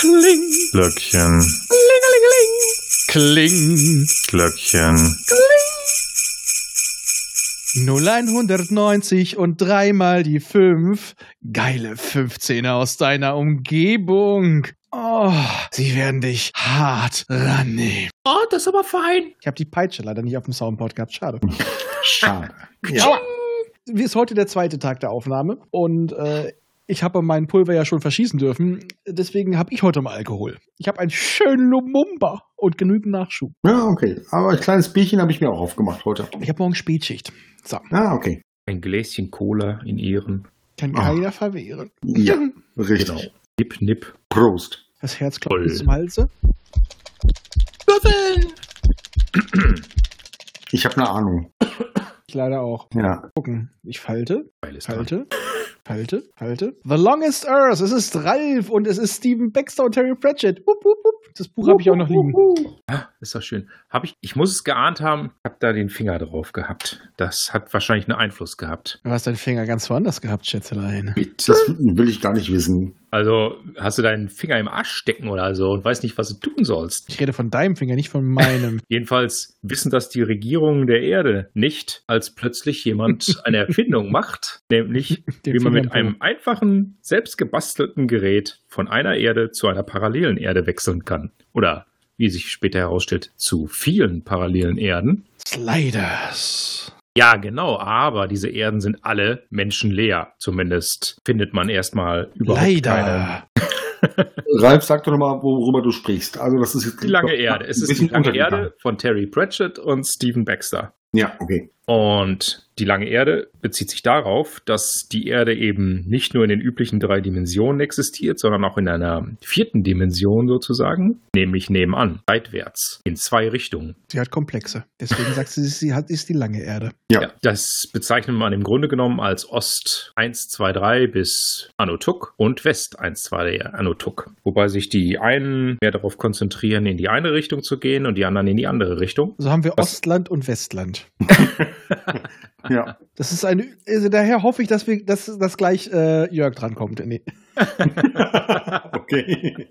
Kling. Glöckchen. Kling. Glöckchen. 0190 und dreimal die 5. Geile 15er aus deiner Umgebung. Oh, sie werden dich hart rannehmen. Oh, das ist aber fein. Ich habe die Peitsche leider nicht auf dem Soundboard gehabt. Schade. Schade. Ja. Wie ist heute der zweite Tag der Aufnahme und äh, ich habe mein Pulver ja schon verschießen dürfen. Deswegen habe ich heute mal Alkohol. Ich habe einen schönen Lumumba und genügend Nachschub. Ja, okay. Aber ein kleines Bierchen habe ich mir auch aufgemacht heute. Ich habe morgen Spätschicht. So, Ah, okay. Ein Gläschen Cola in Ehren. kann Ah. keiner verwehren. Ja, richtig. Genau. Nipp, nipp. Prost. Das Herz klopft zum Halse. Würfeln! Ich habe eine Ahnung. Ich leider auch. Ja. Gucken. Ich falte, falte, falte, falte. The Longest Earth. Es ist Ralph und es ist Stephen Baxter und Terry Pratchett. Wupp, wupp, wupp. Das Buch habe ich auch noch liegen. Ah, ist das schön. Hab ich, ich muss es geahnt haben, hab da den Finger drauf gehabt. Das hat wahrscheinlich einen Einfluss gehabt. Du hast deinen Finger ganz woanders gehabt, Schätzelein. Das will ich gar nicht wissen. Also hast du deinen Finger im Arsch stecken oder so und weißt nicht, was du tun sollst. Ich rede von deinem Finger, nicht von meinem. Jedenfalls wissen das die Regierungen der Erde nicht, als plötzlich jemand eine Erfindung macht, nämlich Den wie man mit einem einfachen, selbstgebastelten Gerät von einer Erde zu einer parallelen Erde wechseln kann. Oder wie sich später herausstellt, zu vielen parallelen Erden. Sliders. Ja, genau, aber diese Erden sind alle menschenleer. Zumindest findet man erstmal überhaupt keine. Leider. Ralf, sag doch nochmal, worüber du sprichst. Also, das ist jetzt Die lange Erde. Es ist die lange. Erde von Terry Pratchett und Stephen Baxter. Ja, okay. Und die lange Erde bezieht sich darauf, dass die Erde eben nicht nur in den üblichen drei Dimensionen existiert, sondern auch in einer vierten Dimension sozusagen, nämlich nebenan, seitwärts, in zwei Richtungen. Sie hat Komplexe. Deswegen sagt sie, sie hat, ist die lange Erde. Ja. Ja, das bezeichnet man im Grunde genommen als Ost 1, 2, 3 bis Anotuk und West 1, 2, 3 Anotuk. Wobei sich die einen mehr darauf konzentrieren, in die eine Richtung zu gehen und die anderen in die andere Richtung. So haben wir Was- Ostland und Westland. Ja. Das ist eine. Also daher hoffe ich, dass wir, dass, dass gleich äh, Jörg drankommt. Nee. okay.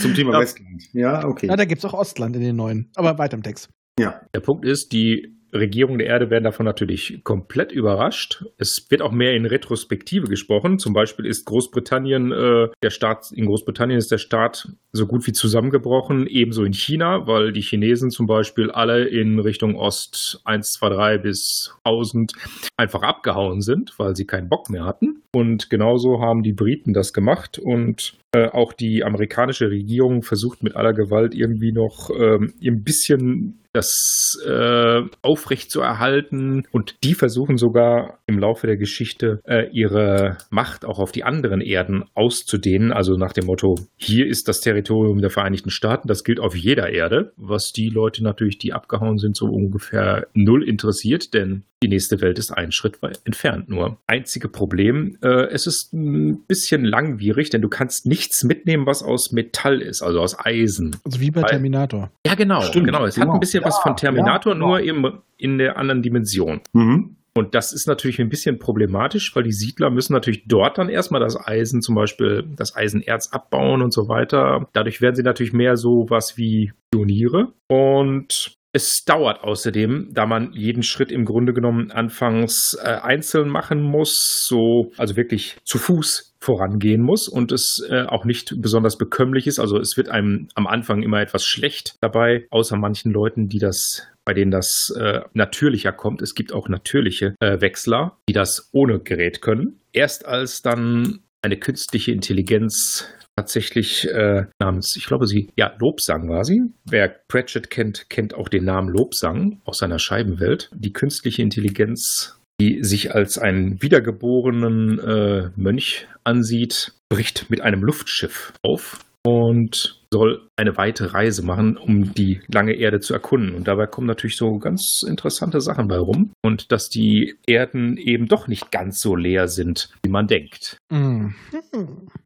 Zum Thema Ja. Westland. Ja, okay. Ja, da gibt es auch Ostland in den neuen. Aber weiter im Text. Ja. Der Punkt ist, die Regierungen der Erde werden davon natürlich komplett überrascht. Es wird auch mehr in Retrospektive gesprochen. Zum Beispiel ist Großbritannien, äh, der Staat, in Großbritannien ist der Staat so gut wie zusammengebrochen, ebenso in China, weil die Chinesen zum Beispiel alle in Richtung Ost 1, 2, 3 bis 1000 einfach abgehauen sind, weil sie keinen Bock mehr hatten. Und genauso haben die Briten das gemacht und äh, auch die amerikanische Regierung versucht mit aller Gewalt irgendwie noch ähm, ein bisschen das äh, aufrecht zu erhalten und die versuchen sogar im Laufe der Geschichte äh, ihre Macht auch auf die anderen Erden auszudehnen, also nach dem Motto, hier ist das Territorium der Vereinigten Staaten, das gilt auf jeder Erde, was die Leute natürlich, die abgehauen sind, so ungefähr null interessiert, denn die nächste Welt ist einen Schritt weit entfernt nur. Einzige Problem, äh, es ist ein bisschen langwierig, denn du kannst nichts mitnehmen, was aus Metall ist, also aus Eisen. Also wie bei Terminator. Ja, genau, Stimmt, genau. Es hat genau. ein bisschen was Ja, von Terminator, ja, nur eben in der anderen Dimension. Mhm. Und das ist natürlich ein bisschen problematisch, weil die Siedler müssen natürlich dort dann erstmal das Eisen, zum Beispiel das Eisenerz abbauen und so weiter. Dadurch werden sie natürlich mehr so was wie Pioniere. Und es dauert außerdem, da man jeden Schritt im Grunde genommen anfangs äh, einzeln machen muss, so also wirklich zu Fuß vorangehen muss und es äh, auch nicht besonders bekömmlich ist. Also es wird einem am Anfang immer etwas schlecht dabei, außer manchen Leuten, die das bei denen das äh, natürlicher kommt. Es gibt auch natürliche äh, Wechsler, die das ohne Gerät können. Erst als dann eine künstliche Intelligenz tatsächlich äh, namens, ich glaube sie, ja, Lobsang war sie. Wer Pratchett kennt, kennt auch den Namen Lobsang aus seiner Scheibenwelt. Die künstliche Intelligenz, die sich als einen wiedergeborenen äh, Mönch ansieht, bricht mit einem Luftschiff auf und soll eine weite Reise machen, um die lange Erde zu erkunden. Und dabei kommen natürlich so ganz interessante Sachen bei rum. Und dass die Erden eben doch nicht ganz so leer sind, wie man denkt. Mhm.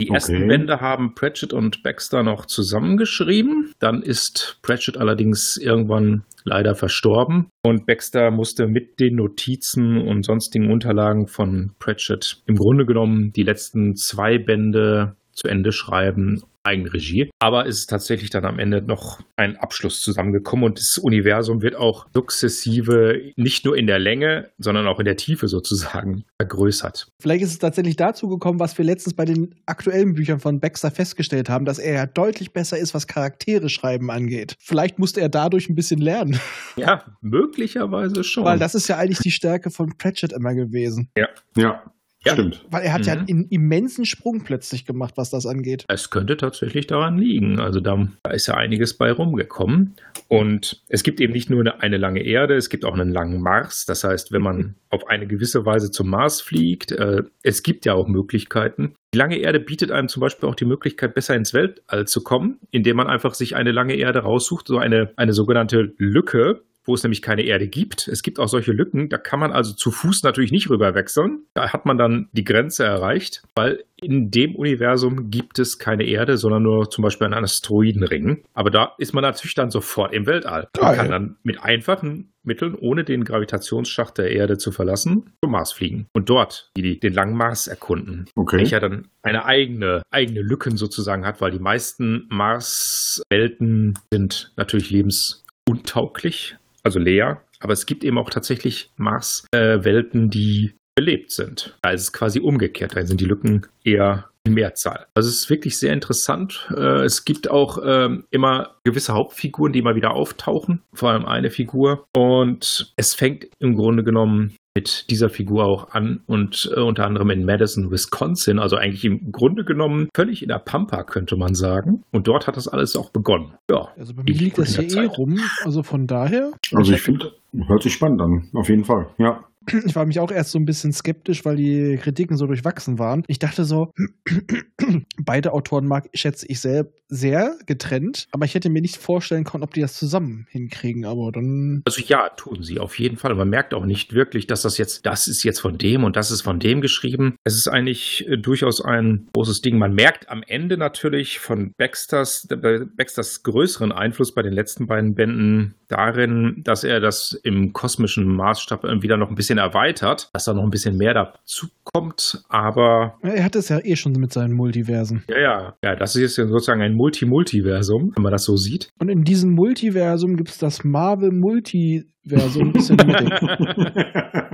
Die Okay. ersten Bände haben Pratchett und Baxter noch zusammengeschrieben. Dann ist Pratchett allerdings irgendwann leider verstorben. Und Baxter musste mit den Notizen und sonstigen Unterlagen von Pratchett im Grunde genommen die letzten zwei Bände zu Ende schreiben Eigenregie. Aber es ist tatsächlich dann am Ende noch ein Abschluss zusammengekommen und das Universum wird auch sukzessive nicht nur in der Länge, sondern auch in der Tiefe sozusagen vergrößert. Vielleicht ist es tatsächlich dazu gekommen, was wir letztens bei den aktuellen Büchern von Baxter festgestellt haben, dass er ja deutlich besser ist, was Charaktere schreiben angeht. Vielleicht musste er dadurch ein bisschen lernen. Ja, möglicherweise schon. Weil das ist ja eigentlich die Stärke von Pratchett immer gewesen. Ja. Ja. Ja. Stimmt. Weil er hat ja Mhm. einen immensen Sprung plötzlich gemacht, was das angeht. Es könnte tatsächlich daran liegen. Also da, da ist ja einiges bei rumgekommen. Und es gibt eben nicht nur eine, eine lange Erde, es gibt auch einen langen Mars. Das heißt, wenn man auf eine gewisse Weise zum Mars fliegt, äh, es gibt ja auch Möglichkeiten. Die lange Erde bietet einem zum Beispiel auch die Möglichkeit, besser ins Weltall zu kommen, indem man einfach sich eine lange Erde raussucht, so eine, eine sogenannte Lücke, wo es nämlich keine Erde gibt. Es gibt auch solche Lücken, da kann man also zu Fuß natürlich nicht rüber wechseln. Da hat man dann die Grenze erreicht, weil in dem Universum gibt es keine Erde, sondern nur zum Beispiel einen Asteroidenring. Aber da ist man natürlich dann sofort im Weltall. Man Geil. kann dann mit einfachen Mitteln, ohne den Gravitationsschacht der Erde zu verlassen, zum Mars fliegen und dort die, den langen Mars erkunden Okay. welcher dann eine eigene, eigene Lücken sozusagen hat, weil die meisten Mars-Welten sind natürlich lebensuntauglich, also leer, aber es gibt eben auch tatsächlich Mars-Welten, die belebt sind. Da ist es quasi umgekehrt, da sind die Lücken eher in Mehrzahl. Also es ist wirklich sehr interessant. Äh, Es gibt auch ähm, immer gewisse Hauptfiguren, die immer wieder auftauchen, vor allem eine Figur. Und es fängt im Grunde genommen mit dieser Figur auch an und äh, unter anderem in Madison, Wisconsin, also eigentlich im Grunde genommen völlig in der Pampa, könnte man sagen. Und dort hat das alles auch begonnen. Ja, Also bei mir liegt das hier eh rum. Also von daher, Also ich finde, hört sich spannend an. Auf jeden Fall. Ja. Ich war mich auch erst so ein bisschen skeptisch, weil die Kritiken so durchwachsen waren. Ich dachte so, beide Autoren mag, schätze ich sehr, sehr getrennt, aber ich hätte mir nicht vorstellen können, ob die das zusammen hinkriegen. Aber dann Also ja, tun sie auf jeden Fall. Man merkt auch nicht wirklich, dass das jetzt, das ist jetzt von dem und das ist von dem geschrieben. Es ist eigentlich äh, durchaus ein großes Ding. Man merkt am Ende natürlich von Baxters, äh, Baxters größeren Einfluss bei den letzten beiden Bänden darin, dass er das im kosmischen Maßstab wieder noch ein bisschen erweitert, dass da noch ein bisschen mehr dazu kommt. Aber er hat es ja eh schon mit seinen Multiversen. ja, ja, ja, das ist jetzt sozusagen ein Multi-Multiversum, wenn man das so sieht. Und in diesem Multiversum gibt es das Marvel Multiversum. Ist ja die Mitte.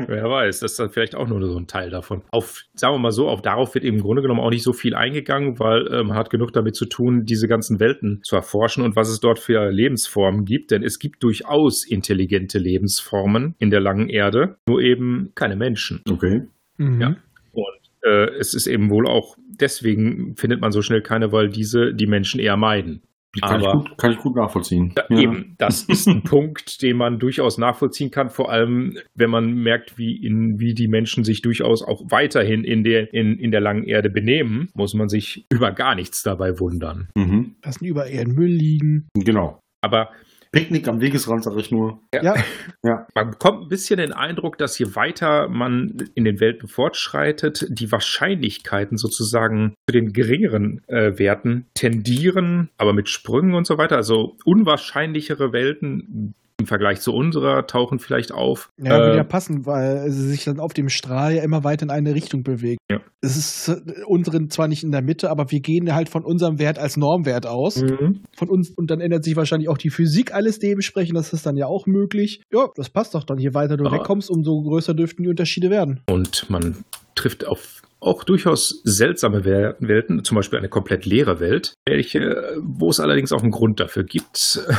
Wer weiß, das ist dann vielleicht auch nur so ein Teil davon. Auf, sagen wir mal so, auf darauf wird eben im Grunde genommen auch nicht so viel eingegangen, weil äh, man hat genug damit zu tun, diese ganzen Welten zu erforschen und was es dort für Lebensformen gibt. Denn es gibt durchaus intelligente Lebensformen in der langen Erde, nur eben keine Menschen. Okay. Mhm. Ja. Und äh, es ist eben wohl auch, deswegen findet man so schnell keine, weil diese die Menschen eher meiden. Kann, ich Aber- gut, kann ich gut nachvollziehen. Ja. Eben, das ist ein Punkt, den man durchaus nachvollziehen kann, vor allem wenn man merkt, wie, in, wie die Menschen sich durchaus auch weiterhin in der, in, in der langen Erde benehmen, muss man sich über gar nichts dabei wundern. Mhm. Lassen überall ihren Müll liegen. Genau. Aber Picknick am Wegesrand, sag ich nur. Ja, man bekommt ein bisschen den Eindruck, dass je weiter man in den Welten fortschreitet, die Wahrscheinlichkeiten sozusagen zu den geringeren äh, Werten tendieren, aber mit Sprüngen und so weiter. Also unwahrscheinlichere Welten im Vergleich zu unserer tauchen vielleicht auf. Ja, würde Äh, ja passen, weil sie sich dann auf dem Strahl ja immer weiter in eine Richtung bewegt. Ja. Es ist äh, unseren zwar nicht in der Mitte, aber wir gehen halt von unserem Wert als Normwert aus. Mhm. Von uns, und dann ändert sich wahrscheinlich auch die Physik alles dementsprechend, das ist dann ja auch möglich. Ja, das passt doch dann. Je weiter du Ja. wegkommst, umso größer dürften die Unterschiede werden. Und man trifft auf auch durchaus seltsame Wel- Welten, zum Beispiel eine komplett leere Welt, welche, wo es allerdings auch einen Grund dafür gibt.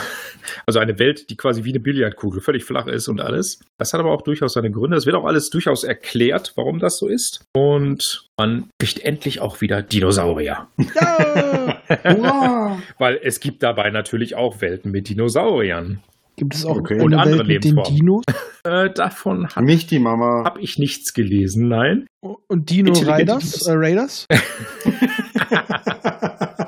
Also eine Welt, die quasi wie eine Billardkugel völlig flach ist und alles. Das hat aber auch durchaus seine Gründe. Es wird auch alles durchaus erklärt, warum das so ist. Und man kriegt endlich auch wieder Dinosaurier. Ja! Hurra! Weil es gibt dabei natürlich auch Welten mit Dinosauriern. Gibt es auch Okay. eine andere Welt mit den Lebensformen. Dinos? Äh, davon habe Nicht die Mama. hab ich nichts gelesen, nein. Und Dino Raiders? Äh, Raiders?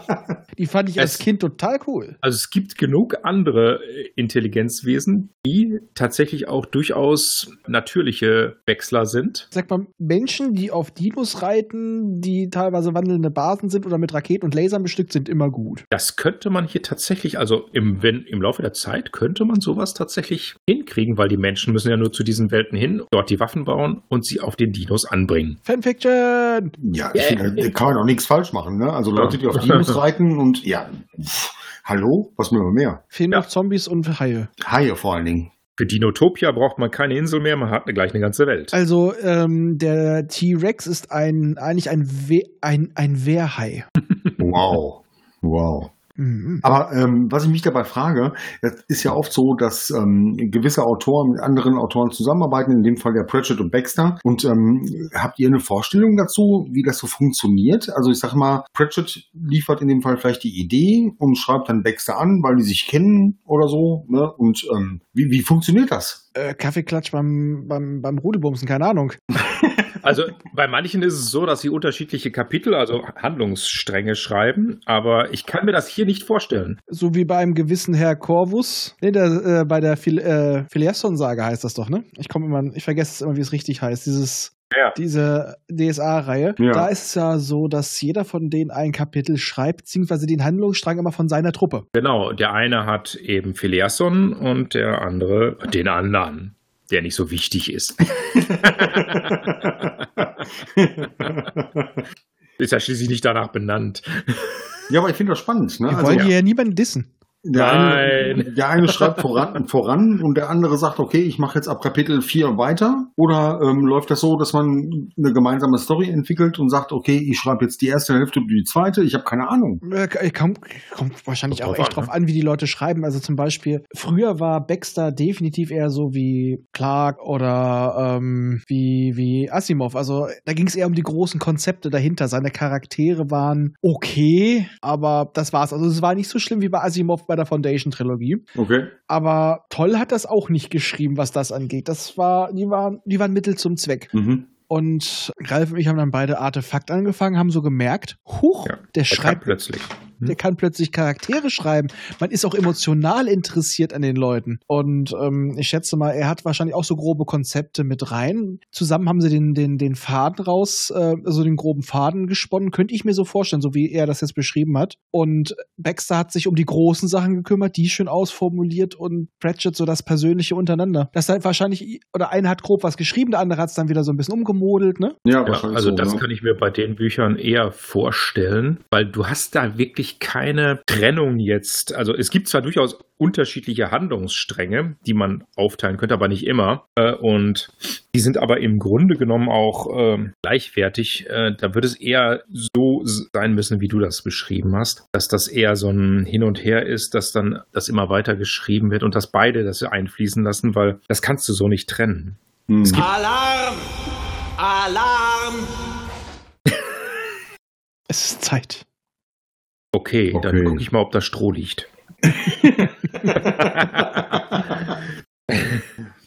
Die fand ich als Es- Kind total cool. Also es gibt genug andere äh, Intelligenzwesen, die tatsächlich auch durchaus natürliche Wechsler sind. Sag mal, Menschen, die auf Dinos reiten, die teilweise wandelnde Basen sind oder mit Raketen und Lasern bestückt sind, immer gut. Das könnte man hier tatsächlich, also im, wenn, im Laufe der Zeit könnte man sowas tatsächlich hinkriegen, weil die Menschen müssen ja nur zu diesen Welten hin, dort die Waffen bauen und sie auf den Dinos anbringen. Fanfiction! Ja, ich finde, da kann man auch nichts falsch machen. Ne? Also Leute, die auf Dinos reiten und ja, pff, hallo, was will man mehr? Fehlen Ja. noch Zombies und Haie. Haie vor allen Dingen. Für Dinotopia braucht man keine Insel mehr, man hat gleich eine ganze Welt. Also, ähm, der T-Rex ist ein, eigentlich ein, We ein, ein Wehrhai. Wow. Wow. Mhm. Aber ähm, was ich mich dabei frage, es ist ja oft so, dass ähm, gewisse Autoren mit anderen Autoren zusammenarbeiten, in dem Fall der Pratchett und Baxter. Und ähm, habt ihr eine Vorstellung dazu, wie das so funktioniert? Also ich sag mal, Pratchett liefert in dem Fall vielleicht die Idee und schreibt dann Baxter an, weil die sich kennen oder so. Ne? Und ähm, wie, wie funktioniert das? Äh, Kaffeeklatsch beim, beim, beim Rudelbumsen, keine Ahnung. Also bei manchen ist es so, dass sie unterschiedliche Kapitel, also Handlungsstränge schreiben, aber ich kann mir das hier nicht vorstellen. So wie bei einem gewissen Herr Corvus. Nee, der, äh, bei der Phil äh, Phileasson-Sage heißt das doch, ne? Ich komme immer, ich vergesse es immer, wie es richtig heißt. Dieses, Ja. diese DSA-Reihe. Ja. Da ist es ja so, dass jeder von denen ein Kapitel schreibt, beziehungsweise den Handlungsstrang immer von seiner Truppe. Genau, der eine hat eben Phileason und der andere den anderen, der nicht so wichtig ist. ist ja schließlich nicht danach benannt. Ja, aber ich finde das spannend. Ne? Wir Also, wollen ja. hier ja niemanden dissen. Der eine, Nein. der eine schreibt voran, voran und der andere sagt, okay, ich mache jetzt ab Kapitel 4 weiter. Oder ähm, läuft das so, dass man eine gemeinsame Story entwickelt und sagt, okay, ich schreibe jetzt die erste Hälfte und die zweite? Ich habe keine Ahnung. Äh, kommt, kommt wahrscheinlich auch echt an, drauf an, wie die Leute schreiben. Also zum Beispiel, früher war Baxter definitiv eher so wie Clark oder ähm, wie, wie Asimov. Also da ging es eher um die großen Konzepte dahinter. Seine Charaktere waren okay, aber das war's. Also es war nicht so schlimm wie bei Asimov bei der Foundation-Trilogie. Okay. Aber toll hat das auch nicht geschrieben, was das angeht. Das war, die waren, die waren Mittel zum Zweck. Mhm. Und Ralf und ich haben dann beide Artefakt angefangen, haben so gemerkt, huch, Ja, der Er schreibt plötzlich. Der kann plötzlich Charaktere schreiben. Man ist auch emotional interessiert an den Leuten. Und ähm, ich schätze mal, er hat wahrscheinlich auch so grobe Konzepte mit rein. Zusammen haben sie den, den, den Faden raus, äh, also den groben Faden gesponnen, könnte ich mir so vorstellen, so wie er das jetzt beschrieben hat. Und Baxter hat sich um die großen Sachen gekümmert, die schön ausformuliert und Pratchett so das Persönliche untereinander. Das halt wahrscheinlich, oder einer hat grob was geschrieben, der andere hat es dann wieder so ein bisschen umgemodelt, ne? Ja, Ja, wahrscheinlich also so, das ne? kann ich mir bei den Büchern eher vorstellen, weil du hast da wirklich keine Trennung jetzt. Also es gibt zwar durchaus unterschiedliche Handlungsstränge, die man aufteilen könnte, aber nicht immer. Äh, Und die sind aber im Grunde genommen auch ähm, gleichwertig. Äh, Da würde es eher so sein müssen, wie du das beschrieben hast, dass das eher so ein Hin und Her ist, dass dann das immer weiter geschrieben wird und dass beide das einfließen lassen, weil das kannst du so nicht trennen. Hm. Alarm! Alarm! Es ist Zeit. Okay, dann Okay. gucke ich mal, ob da Stroh liegt.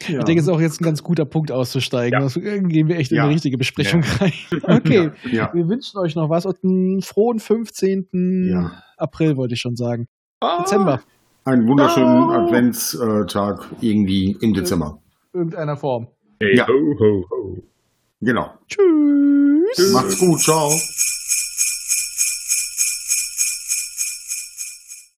Ich denke, es ist auch jetzt ein ganz guter Punkt auszusteigen. Ja. Also, gehen wir echt in Ja. eine richtige Besprechung rein. Okay, Ja. wir wünschen euch noch was und einen frohen 15. Ja. April, wollte ich schon sagen. Dezember, Einen wunderschönen Adventstag irgendwie im Dezember. irgendeiner Form. Hey, Ja. ho, ho, ho. Genau. Tschüss. Macht's gut. Ciao.